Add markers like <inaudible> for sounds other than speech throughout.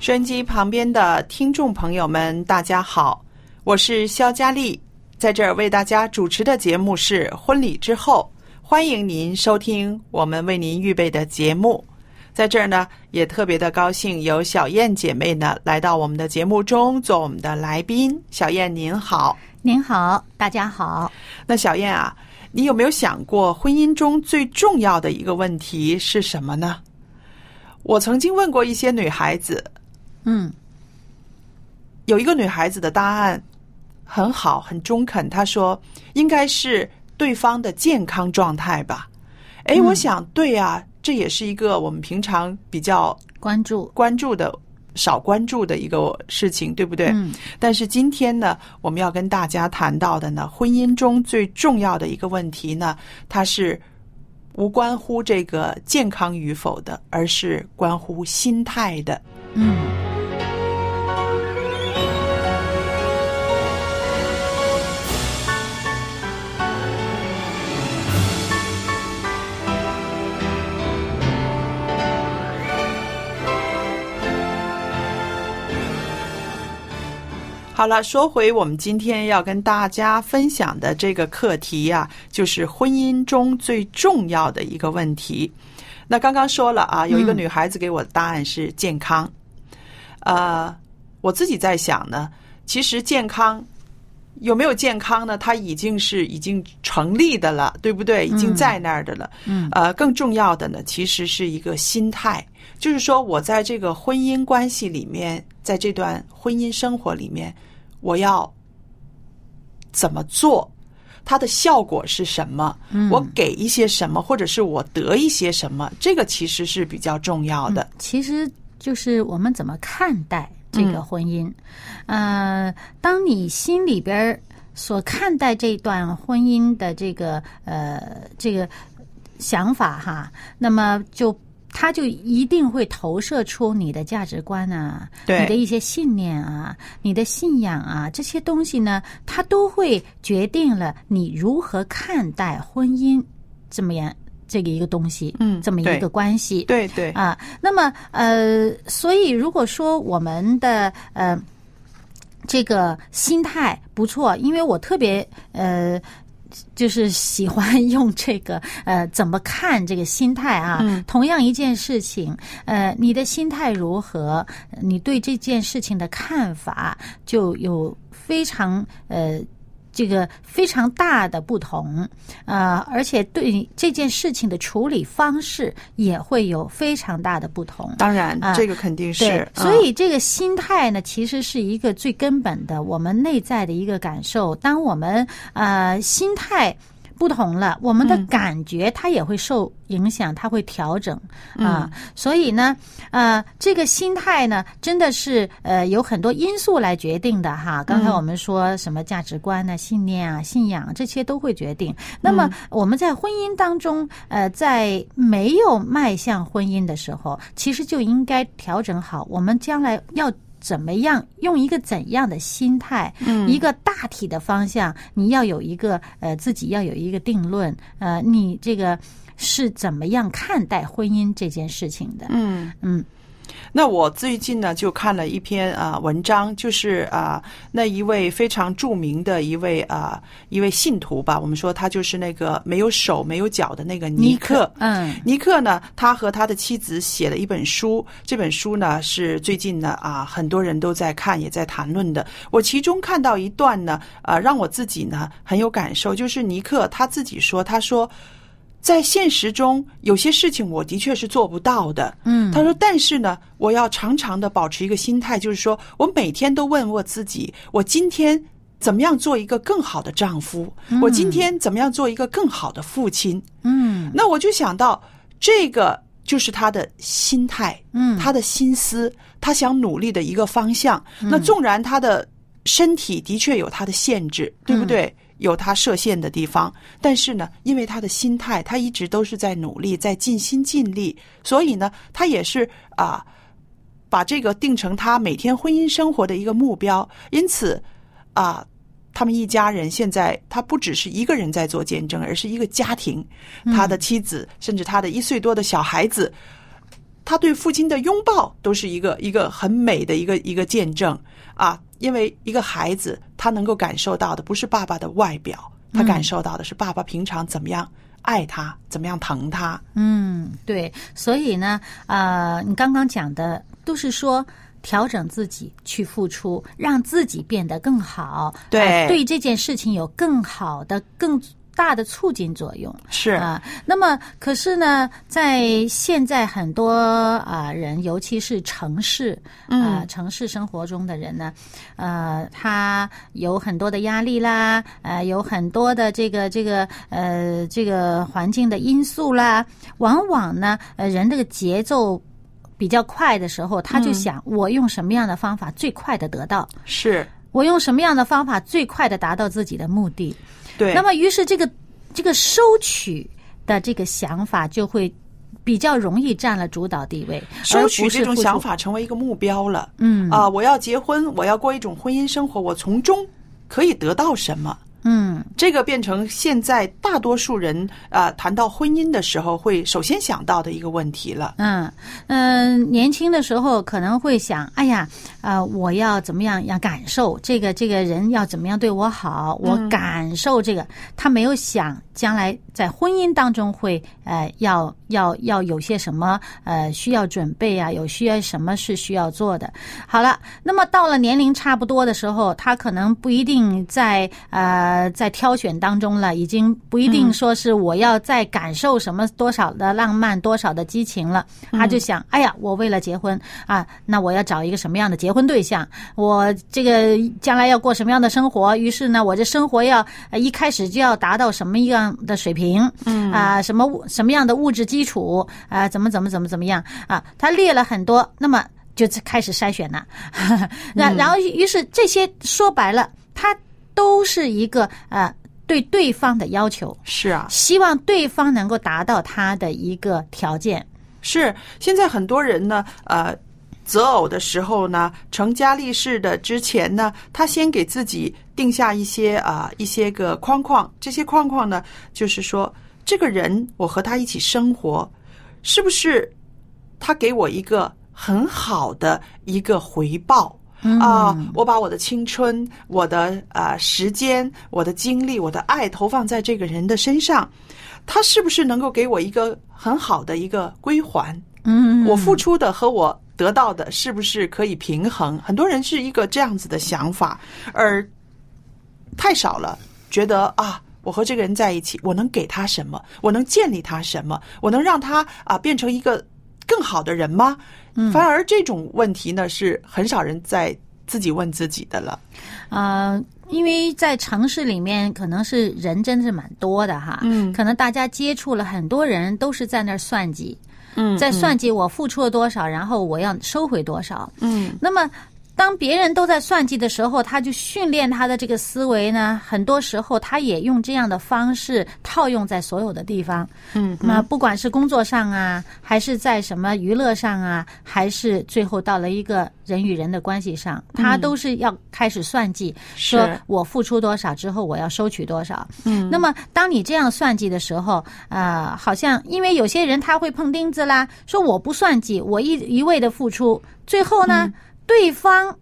收音机旁边的听众朋友们，大家好，我是肖佳丽，在这儿为大家主持的节目是《婚礼之后》，欢迎您收听我们为您预备的节目。在这儿呢，也特别的高兴有小燕姐妹呢来到我们的节目中做我们的来宾。小燕您好，您好，大家好。那小燕啊，你有没有想过婚姻中最重要的一个问题是什么呢？我曾经问过一些女孩子，嗯有一个女孩子的答案很好，很中肯。她说应该是对方的健康状态吧。哎，嗯我想对啊，这也是一个我们平常比较关注，关注的、少关注的一个事情，对不对？嗯但是今天呢，我们要跟大家谈到的呢，婚姻中最重要的一个问题呢，它是无关乎这个健康与否的，而是关乎心态的。嗯好了，说回我们今天要跟大家分享的这个课题呀、就是婚姻中最重要的一个问题。那刚刚说了啊，有一个嗯女孩子给我的答案是健康。呃，我自己在想呢，其实健康有没有健康呢？它已经是已经成立的了，对不对？已经在那儿的了。嗯呃，更重要的呢，其实是一个心态，就是说我在这个婚姻关系里面，在这段婚姻生活里面，我要怎么做？它的效果是什么？嗯我给一些什么，或者是我得一些什么？这个其实是比较重要的。其实就是我们怎么看待这个婚姻。呃，当你心里边所看待这段婚姻的这个呃这个想法哈，那么就。它就一定会投射出你的价值观啊，你的一些信念啊，你的信仰啊，这些东西呢，它都会决定了你如何看待婚姻这么样这个一个东西，嗯这么一个关系，对对，啊，那么呃，所以如果说我们的呃这个心态不错，因为我特别呃。就是喜欢用这个 <laughs> 呃，怎么看这个心态啊？嗯同样一件事情，呃，你的心态如何，你对这件事情的看法就有非常呃这个非常大的不同，呃，而且对这件事情的处理方式也会有非常大的不同。当然，啊这个肯定是。嗯所以这个心态呢，其实是一个最根本的我们内在的一个感受。当我们呃心态不同了，我们的感觉它也会受影响，它会调整啊。所以呢，呃，这个心态呢，真的是呃有很多因素来决定的哈。刚才我们说什么价值观呢、信念啊、信仰这些都会决定。那么我们在婚姻当中，呃，在没有迈向婚姻的时候，其实就应该调整好，我们将来要。怎么样用一个怎样的心态，一个大体的方向，你要有一个呃自己要有一个定论，呃，你这个是怎么样看待婚姻这件事情的？嗯嗯。那我最近呢，就看了一篇啊文章，就是啊那一位非常著名的一位啊一位信徒吧，我们说他就是那个没有手没有脚的那个尼克。嗯，尼克呢，他和他的妻子写了一本书，这本书呢是最近呢啊很多人都在看，也在谈论的。我其中看到一段呢，啊让我自己呢很有感受，就是尼克他自己说，他说。在现实中，有些事情我的确是做不到的。嗯，他说：“但是呢，我要常常的保持一个心态，就是说我每天都问我自己：我今天怎么样做一个更好的丈夫？我今天怎么样做一个更好的父亲？”嗯，那我就想到，这个就是他的心态，嗯，他的心思，他想努力的一个方向。那纵然他的身体的确有他的限制，对不对？有他设限的地方，但是呢，因为他的心态，他一直都是在努力，在尽心尽力，所以呢，他也是啊，把这个定成他每天婚姻生活的一个目标。因此啊，他们一家人现在他不只是一个人在做见证，而是一个家庭，他的妻子，甚至他的一岁多的小孩子，他对父亲的拥抱都是一个一个很美的一个一个见证啊。因为一个孩子，他能够感受到的不是爸爸的外表，他感受到的是爸爸平常怎么样爱他，怎么样疼他。嗯，对。所以呢，呃，你刚刚讲的都是说调整自己去付出，让自己变得更好，对，对这件事情有更好的更。大的促进作用。是。啊，那么可是呢，在现在很多啊人，尤其是城市啊城市生活中的人呢，呃，他有很多的压力啦，呃，有很多的这个这个呃这个环境的因素啦，往往呢，呃，人这个节奏比较快的时候，他就想我用什么样的方法最快的得到，是我用什么样的方法最快的达到自己的目的。对，那么于是这个这个收取的这个想法就会比较容易占了主导地位，收取这种想法成为一个目标了。嗯啊，我要结婚，我要过一种婚姻生活，我从中可以得到什么？嗯，这个变成现在大多数人啊谈到婚姻的时候会首先想到的一个问题了。嗯。嗯，年轻的时候可能会想，哎呀，呃，我要怎么样要感受这个这个人要怎么样对我好，我感受这个，他没有想将来在婚姻当中会呃要要要有些什么呃需要准备啊，有需要什么是需要做的。好了，那么到了年龄差不多的时候，他可能不一定在呃。呃，在挑选当中了，已经不一定说是我要再感受什么多少的浪漫，多少的激情了。他就想，哎呀，我为了结婚啊，那我要找一个什么样的结婚对象？我这个将来要过什么样的生活？于是呢，我这生活要一开始就要达到什么样的水平？嗯啊，什么什么样的物质基础？啊，怎么怎么怎么怎么样？啊，他列了很多，那么就开始筛选了。<laughs> 那然后，于是这些说白了，他。都是一个呃对对方的要求，是啊，希望对方能够达到他的一个条件。是现在很多人呢，呃，择偶的时候呢，成家立室的之前呢，他先给自己定下一些啊一些个框框。这些框框呢，就是说，这个人我和他一起生活，是不是他给我一个很好的一个回报？啊！我把我的青春、我的呃时间、我的精力、我的爱投放在这个人的身上，他是不是能够给我一个很好的一个归还？嗯，我付出的和我得到的是不是可以平衡？很多人是一个这样子的想法，而太少了，觉得啊，我和这个人在一起，我能给他什么？我能建立他什么？我能让他啊变成一个更好的人吗？反而这种问题呢，是很少人在自己问自己的了。呃，因为在城市里面，可能是人真的是蛮多的哈，嗯可能大家接触了很多人，都是在那儿算计，嗯在算计我付出了多少，然后我要收回多少。嗯那么，当别人都在算计的时候，他就训练他的这个思维呢，很多时候他也用这样的方式套用在所有的地方。嗯那不管是工作上啊，还是在什么娱乐上啊，还是最后到了一个人与人的关系上，他都是要开始算计，是。说我付出多少之后，我要收取多少。嗯。那么，当你这样算计的时候，啊，好像因为有些人他会碰钉子啦，说我不算计，我一一味的付出，最后呢，对方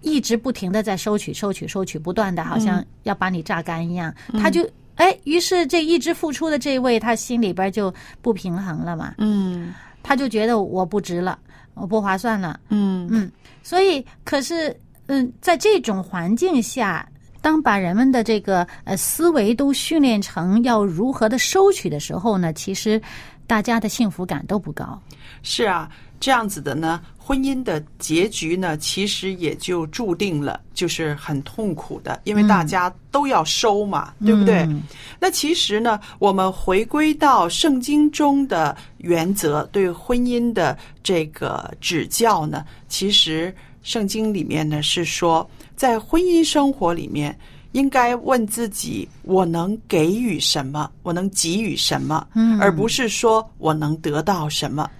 一直不停的在收取、收取、收取，不断的好像要把你榨干一样，他就哎，于是这一直付出的这位，他心里边就不平衡了嘛，嗯。他就觉得我不值了，我不划算了，嗯。嗯，所以可是，嗯，在这种环境下，当把人们的这个呃思维都训练成要如何的收取的时候呢，其实大家的幸福感都不高。是啊，这样子的呢，婚姻的结局呢，其实也就注定了，就是很痛苦的，因为大家都要收嘛，对不对？嗯那其实呢，我们回归到圣经中的原则，对婚姻的这个指教呢，其实圣经里面呢是说，在婚姻生活里面。应该问自己：我能给予什么？我能给予什么？嗯而不是说我能得到什么。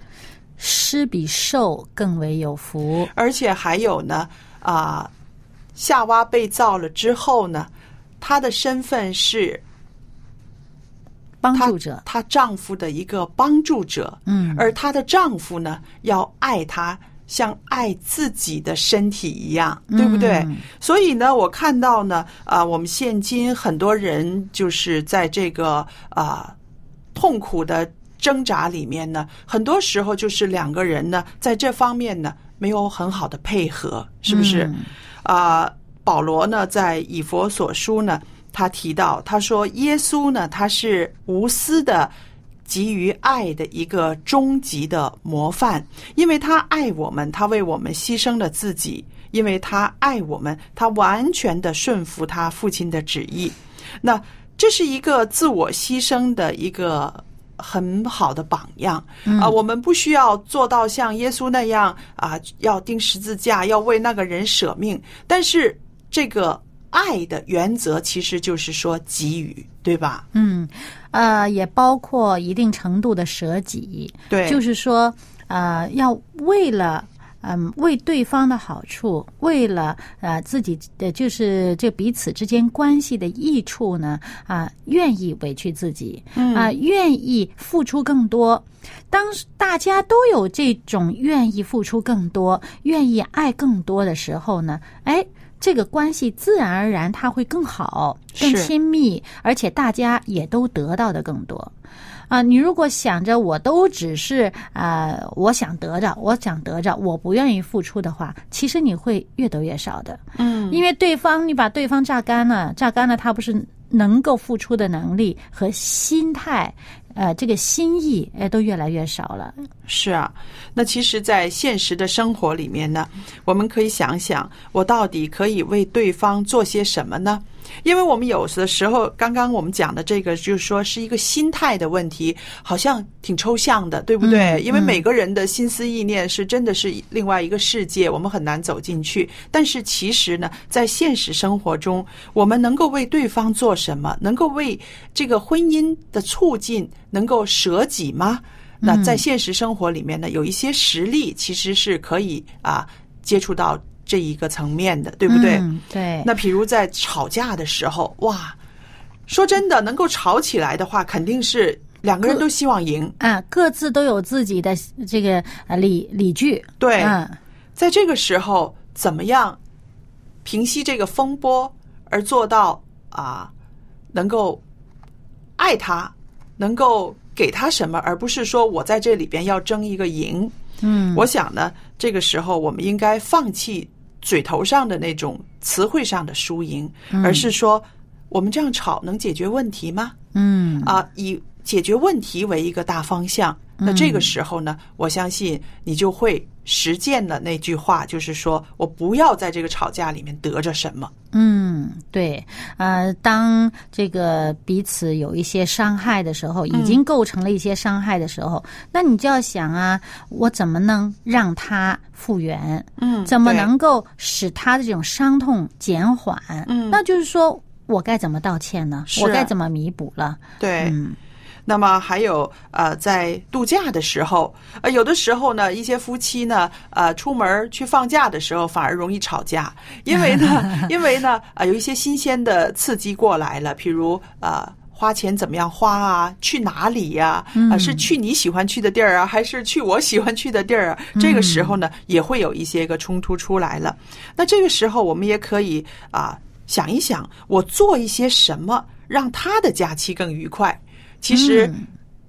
施比受更为有福。而且还有呢，啊、夏娃被造了之后呢，她的身份是帮助者，她丈夫的一个帮助者，嗯而她的丈夫呢，要爱她。像爱自己的身体一样，对不对？嗯所以呢，我看到呢，啊、我们现今很多人就是在这个啊、痛苦的挣扎里面呢，很多时候就是两个人呢，在这方面呢没有很好的配合，是不是？嗯啊、保罗呢，在以佛所书呢，他提到，他说耶稣呢，他是无私的。给予爱的一个终极的模范，因为他爱我们，他为我们牺牲了自己，因为他爱我们，他完全的顺服他父亲的旨意。那这是一个自我牺牲的一个很好的榜样啊、我们不需要做到像耶稣那样啊，要钉十字架，要为那个人舍命，但是这个爱的原则其实就是说给予，对吧？嗯，呃，也包括一定程度的舍己，对，就是说，呃，要为了。嗯，为对方的好处，为了呃自己的就是这彼此之间关系的益处呢，啊、愿意委屈自己，啊、愿意付出更多。当大家都有这种愿意付出更多、愿意爱更多的时候呢，哎，这个关系自然而然它会更好、更亲密，而且大家也都得到的更多。啊，你如果想着我都只是啊、呃我想得着，我想得着，我不愿意付出的话，其实你会越得越少的。嗯，因为对方你把对方榨干了，榨干了他不是能够付出的能力和心态，呃，这个心意，哎，都越来越少了。是啊，那其实，在现实的生活里面呢，我们可以想想，我到底可以为对方做些什么呢？因为我们有的时候，刚刚我们讲的这个，就是说是一个心态的问题，好像挺抽象的，对不对？嗯因为每个人的心思意念是真的是另外一个世界，我们很难走进去。但是其实呢，在现实生活中，我们能够为对方做什么？能够为这个婚姻的促进能够舍己吗？那在现实生活里面呢，有一些实例其实是可以啊接触到这一个层面的，对不对？嗯、对。那比如在吵架的时候，哇，说真的，能够吵起来的话，肯定是两个人都希望赢。啊，各自都有自己的这个呃理理据。对，嗯在这个时候，怎么样平息这个风波，而做到啊，能够爱他，能够给他什么，而不是说我在这里边要争一个赢。嗯，我想呢，这个时候我们应该放弃嘴头上的那种词汇上的输赢，而是说，我们这样吵能解决问题吗？嗯啊，以解决问题为一个大方向。那这个时候呢，我相信你就会实践了那句话，就是说我不要在这个吵架里面得着什么。嗯，对，呃，当这个彼此有一些伤害的时候，已经构成了一些伤害的时候，那你就要想啊，我怎么能让他复原？嗯怎么能够使他的这种伤痛减缓？嗯那就是说我该怎么道歉呢？是我该怎么弥补了？对，嗯那么还有呃，在度假的时候，呃，有的时候呢，一些夫妻呢，呃，出门去放假的时候反而容易吵架，因为呢，<laughs> 因为呢，呃，有一些新鲜的刺激过来了，譬如呃。花钱怎么样花啊？去哪里呀、啊？是去你喜欢去的地儿啊，还是去我喜欢去的地儿啊？这个时候呢，也会有一些个冲突出来了。那这个时候，我们也可以啊、想一想，我做一些什么让他的假期更愉快。其实，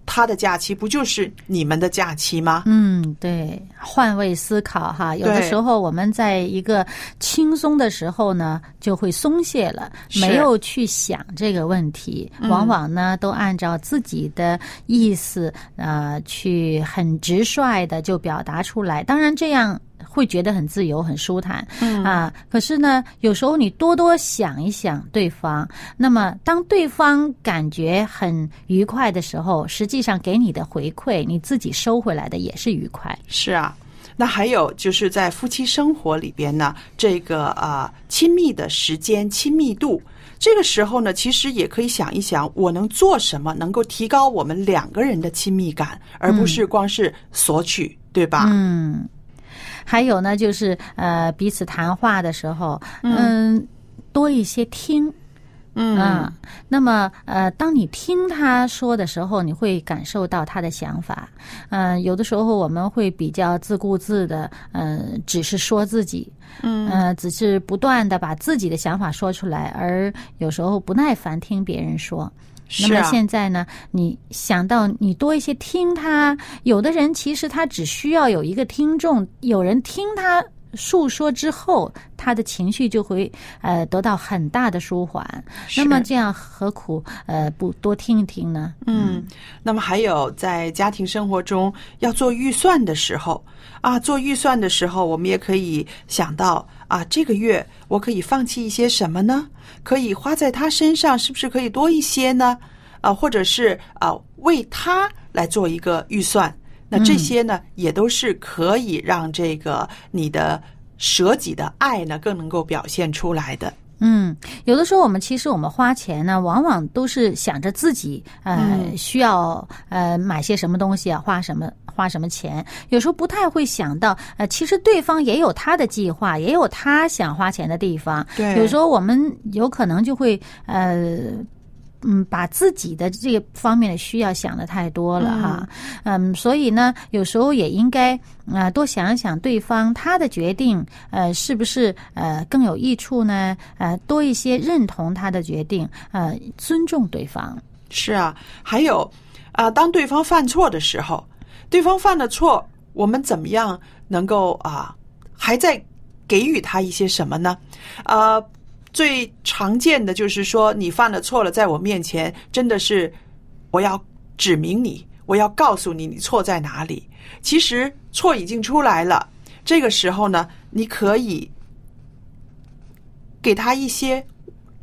他的假期不就是你们的假期吗？嗯，对，换位思考哈，有的时候我们在一个轻松的时候呢，就会松懈了，没有去想这个问题，往往呢都按照自己的意思呃去很直率的就表达出来，当然这样。会觉得很自由、很舒坦，嗯啊。可是呢，有时候你多多想一想对方，那么当对方感觉很愉快的时候，实际上给你的回馈，你自己收回来的也是愉快。是啊。那还有就是在夫妻生活里边呢，这个啊、亲密的时间、亲密度，这个时候呢，其实也可以想一想，我能做什么能够提高我们两个人的亲密感，而不是光是索取，对吧？嗯，还有呢，就是呃，彼此谈话的时候，嗯，多一些听。嗯嗯，那么呃，当你听他说的时候，你会感受到他的想法。嗯、有的时候我们会比较自顾自的，呃，只是说自己，嗯，呃，只是不断的把自己的想法说出来，而有时候不耐烦听别人说。那么现在呢，你想到你多一些听他，有的人其实他只需要有一个听众，有人听他诉说之后，他的情绪就会呃得到很大的舒缓。那么这样何苦呃不多听一听呢？嗯，那么还有在家庭生活中要做预算的时候啊，做预算的时候，我们也可以想到啊，这个月我可以放弃一些什么呢？可以花在他身上，是不是可以多一些呢？啊，或者是啊，为他来做一个预算。那这些呢，也都是可以让这个你的舍己的爱呢，更能够表现出来的。嗯，有的时候我们其实我们花钱呢，往往都是想着自己呃、需要呃买些什么东西啊，花什么花什么钱，有时候不太会想到呃，其实对方也有他的计划，也有他想花钱的地方。对有时候我们有可能就会呃。嗯，把自己的这个方面的需要想的太多了哈，嗯，所以呢，有时候也应该呃多想一想对方他的决定，呃，是不是呃更有益处呢？呃，多一些认同他的决定，呃，尊重对方。是啊，还有啊、当对方犯错的时候，对方犯了错，我们怎么样能够啊、还在给予他一些什么呢？啊、最常见的就是说，你犯了错了，在我面前，真的是我要指明你，我要告诉你你错在哪里。其实错已经出来了，这个时候呢，你可以给他一些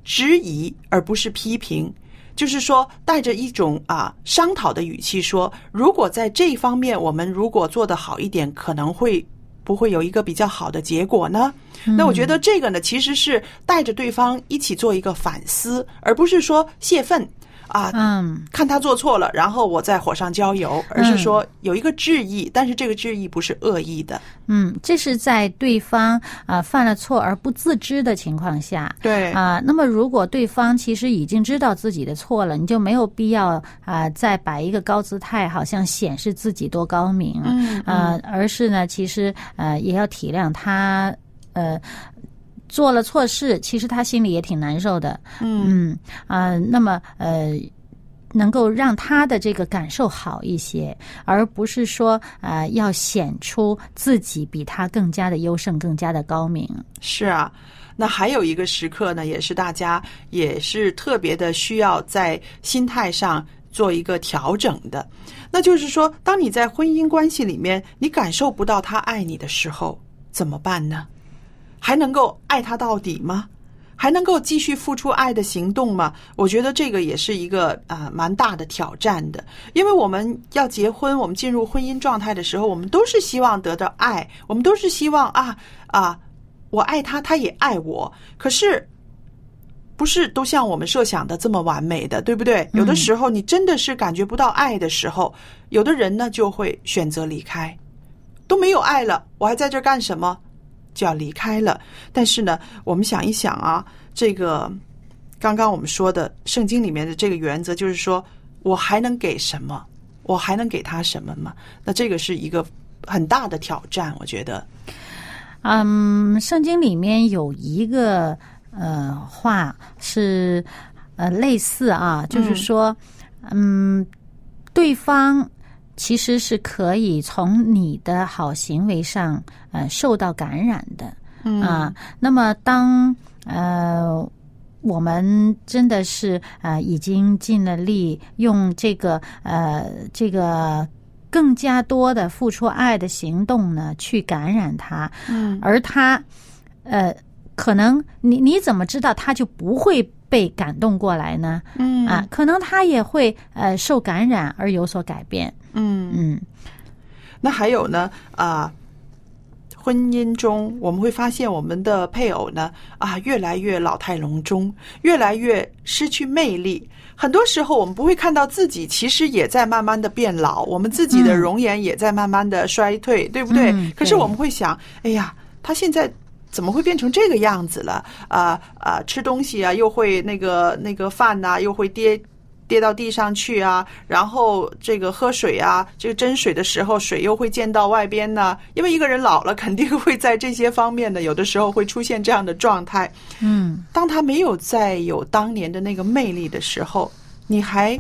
质疑，而不是批评。就是说，带着一种啊商讨的语气说，如果在这方面我们如果做得好一点，可能会不会有一个比较好的结果呢？那我觉得这个呢，其实是带着对方一起做一个反思，而不是说泄愤啊。嗯看他做错了，然后我再火上浇油，而是说有一个质疑，但是这个质疑不是恶意的。嗯，这是在对方啊、犯了错而不自知的情况下。对啊、那么如果对方其实已经知道自己的错了，你就没有必要啊、再摆一个高姿态，好像显示自己多高明，嗯呃，而是呢，其实呃也要体谅他，呃。做了错事，其实他心里也挺难受的。嗯啊、那么呃，能够让他的这个感受好一些，而不是说呃要显出自己比他更加的优胜、更加的高明。是啊，那还有一个时刻呢，也是大家也是特别的需要在心态上做一个调整的。那就是说，当你在婚姻关系里面，你感受不到他爱你的时候，怎么办呢？还能够爱他到底吗？还能够继续付出爱的行动吗？我觉得这个也是一个啊蛮大的挑战的，因为我们要结婚，我们进入婚姻状态的时候，我们都是希望得到爱，我们都是希望啊啊，我爱他，他也爱我。可是不是都像我们设想的这么完美的，对不对？有的时候你真的是感觉不到爱的时候，有的人呢就会选择离开，都没有爱了，我还在这干什么？就要离开了。但是呢，我们想一想啊，这个刚刚我们说的圣经里面的这个原则，就是说我还能给什么？我还能给他什么吗？那这个是一个很大的挑战，我觉得。嗯，圣经里面有一个呃话是呃类似啊，就是说，嗯，对方其实是可以从你的好行为上呃受到感染的，嗯啊。那么当呃我们真的是呃已经尽了力，用这个呃这个更加多的付出爱的行动呢，去感染他，嗯而他呃可能你你怎么知道他就不会被感动过来呢？嗯啊，可能他也会呃受感染而有所改变。嗯，嗯那还有呢啊。婚姻中，我们会发现我们的配偶呢，啊，越来越老态龙钟，越来越失去魅力。很多时候，我们不会看到自己其实也在慢慢的变老，我们自己的嗯容颜也在慢慢的衰退，对不对？嗯可是我们会想，哎呀，他现在怎么会变成这个样子了？啊、啊、吃东西啊，又会那个那个饭呐、又会跌跌到地上去啊，然后这个喝水啊，这个斟水的时候水又会溅到外边呢、因为一个人老了，肯定会在这些方面的，有的时候会出现这样的状态。嗯当他没有再有当年的那个魅力的时候，你还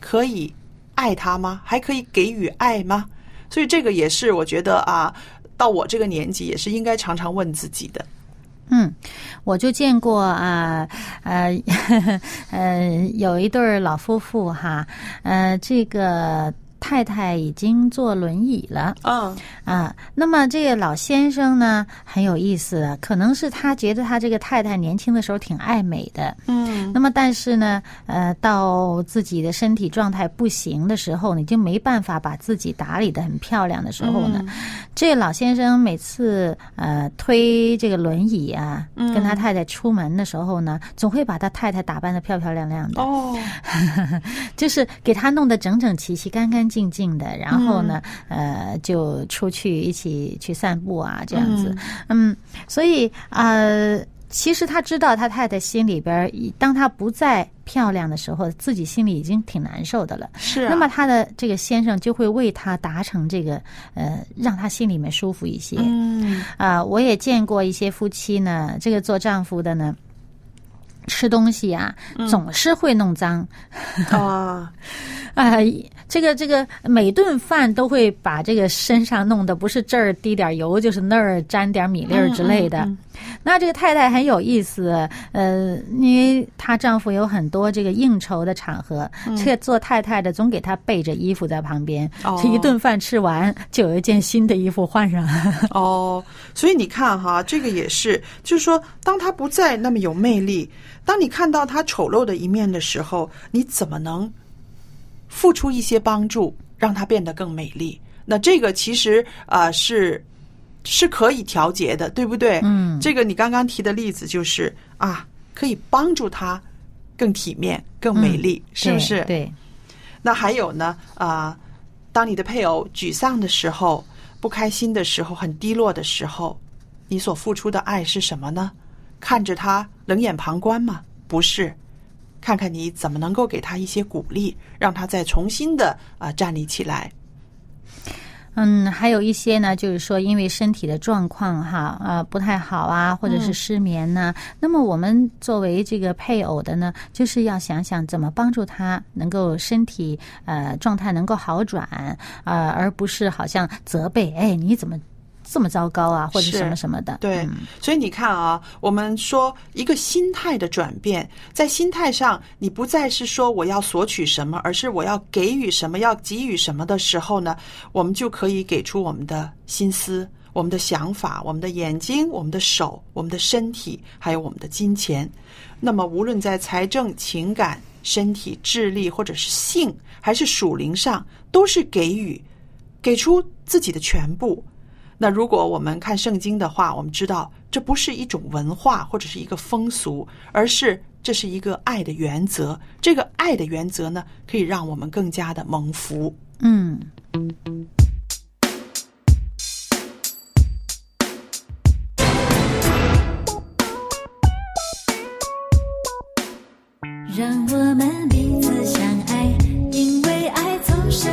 可以爱他吗？还可以给予爱吗？所以这个也是我觉得啊，到我这个年纪也是应该常常问自己的。嗯，我就见过啊呃 <laughs> 呃有一对老夫妇哈，呃这个太太已经坐轮椅了。嗯啊，那么这个老先生呢很有意思，可能是他觉得他这个太太年轻的时候挺爱美的，嗯。那么但是呢，呃，到自己的身体状态不行的时候，你就没办法把自己打理的很漂亮的时候呢，这老先生每次呃推这个轮椅啊，跟他太太出门的时候呢，总会把他太太打扮的漂漂亮亮的，哦。<laughs> 就是给他弄得整整齐齐、干干净净的，然后呢，呃，就出去一起去散步啊，这样子，嗯，所以呃，其实他知道他太太心里边儿，当他不再漂亮的时候，自己心里已经挺难受的了。是啊，那么他的这个先生就会为他达成这个呃，让他心里面舒服一些。嗯。啊、我也见过一些夫妻呢，这个做丈夫的呢，吃东西啊，总是会弄脏。<laughs> 啊哎、这个这个每顿饭都会把这个身上弄得不是这儿滴点油，就是那儿沾点米粒儿之类的。嗯那这个太太很有意思，呃，因为她丈夫有很多这个应酬的场合，这个做太太的总给她备着衣服在旁边，哦这一顿饭吃完就有一件新的衣服换上。<laughs> 哦，所以你看哈，这个也是，就是说，当他不再那么有魅力，当你看到他丑陋的一面的时候，你怎么能付出一些帮助，让他变得更美丽？那这个其实啊、呃是是可以调节的，对不对？嗯这个你刚刚提的例子就是啊，可以帮助他更体面、更美丽，是不是？对那还有呢啊、当你的配偶沮丧的时候、不开心的时候、很低落的时候，你所付出的爱是什么呢？看着他冷眼旁观吗？不是，看看你怎么能够给他一些鼓励，让他再重新的啊、站立起来。嗯，还有一些呢，就是说因为身体的状况哈，呃，不太好啊，或者是失眠呐、那么我们作为这个配偶的呢，就是要想想怎么帮助他能够身体呃状态能够好转，呃，而不是好像责备，哎，你怎么？这么糟糕啊，或者是什么什么的。对嗯，所以你看啊，我们说一个心态的转变，在心态上，你不再是说我要索取什么，而是我要给予什么，要给予什么的时候呢，我们就可以给出我们的心思、我们的想法、我们的眼睛、我们的手、我们的身体，还有我们的金钱。那么，无论在财政、情感、身体、智力，或者是性，还是属灵上，都是给予，给出自己的全部。那如果我们看圣经的话，我们知道这不是一种文化或者是一个风俗，而是这是一个爱的原则。这个爱的原则呢，可以让我们更加的蒙福。嗯，让我们彼此相爱，因为爱从神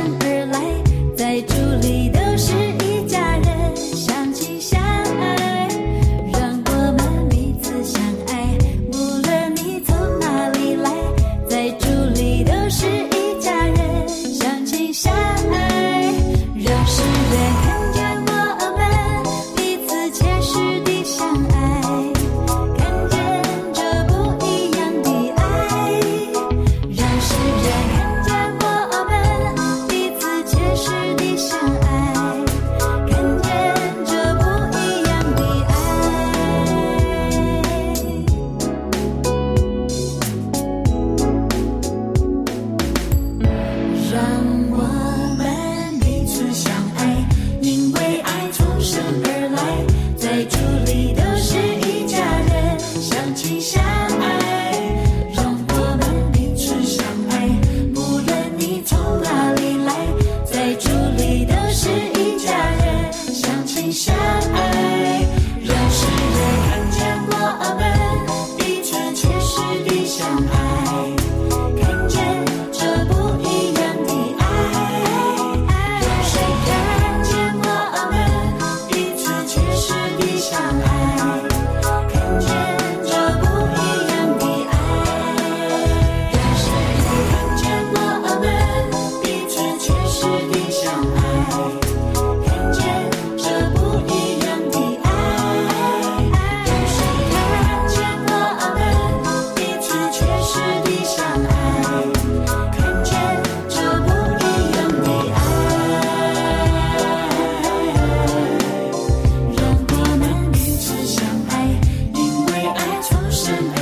爱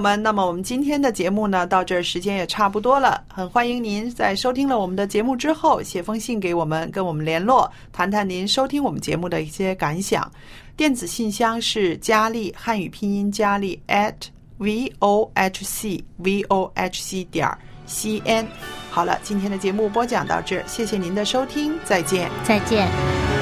们，那么我们今天的节目呢，到这儿时间也差不多了。很欢迎您在收听了我们的节目之后，写封信给我们，跟我们联络，谈谈您收听我们节目的一些感想。电子信箱是佳丽汉语拼音佳丽 at v o h c v o h c 点 c n。好了，今天的节目播讲到这儿，谢谢您的收听，再见。再见。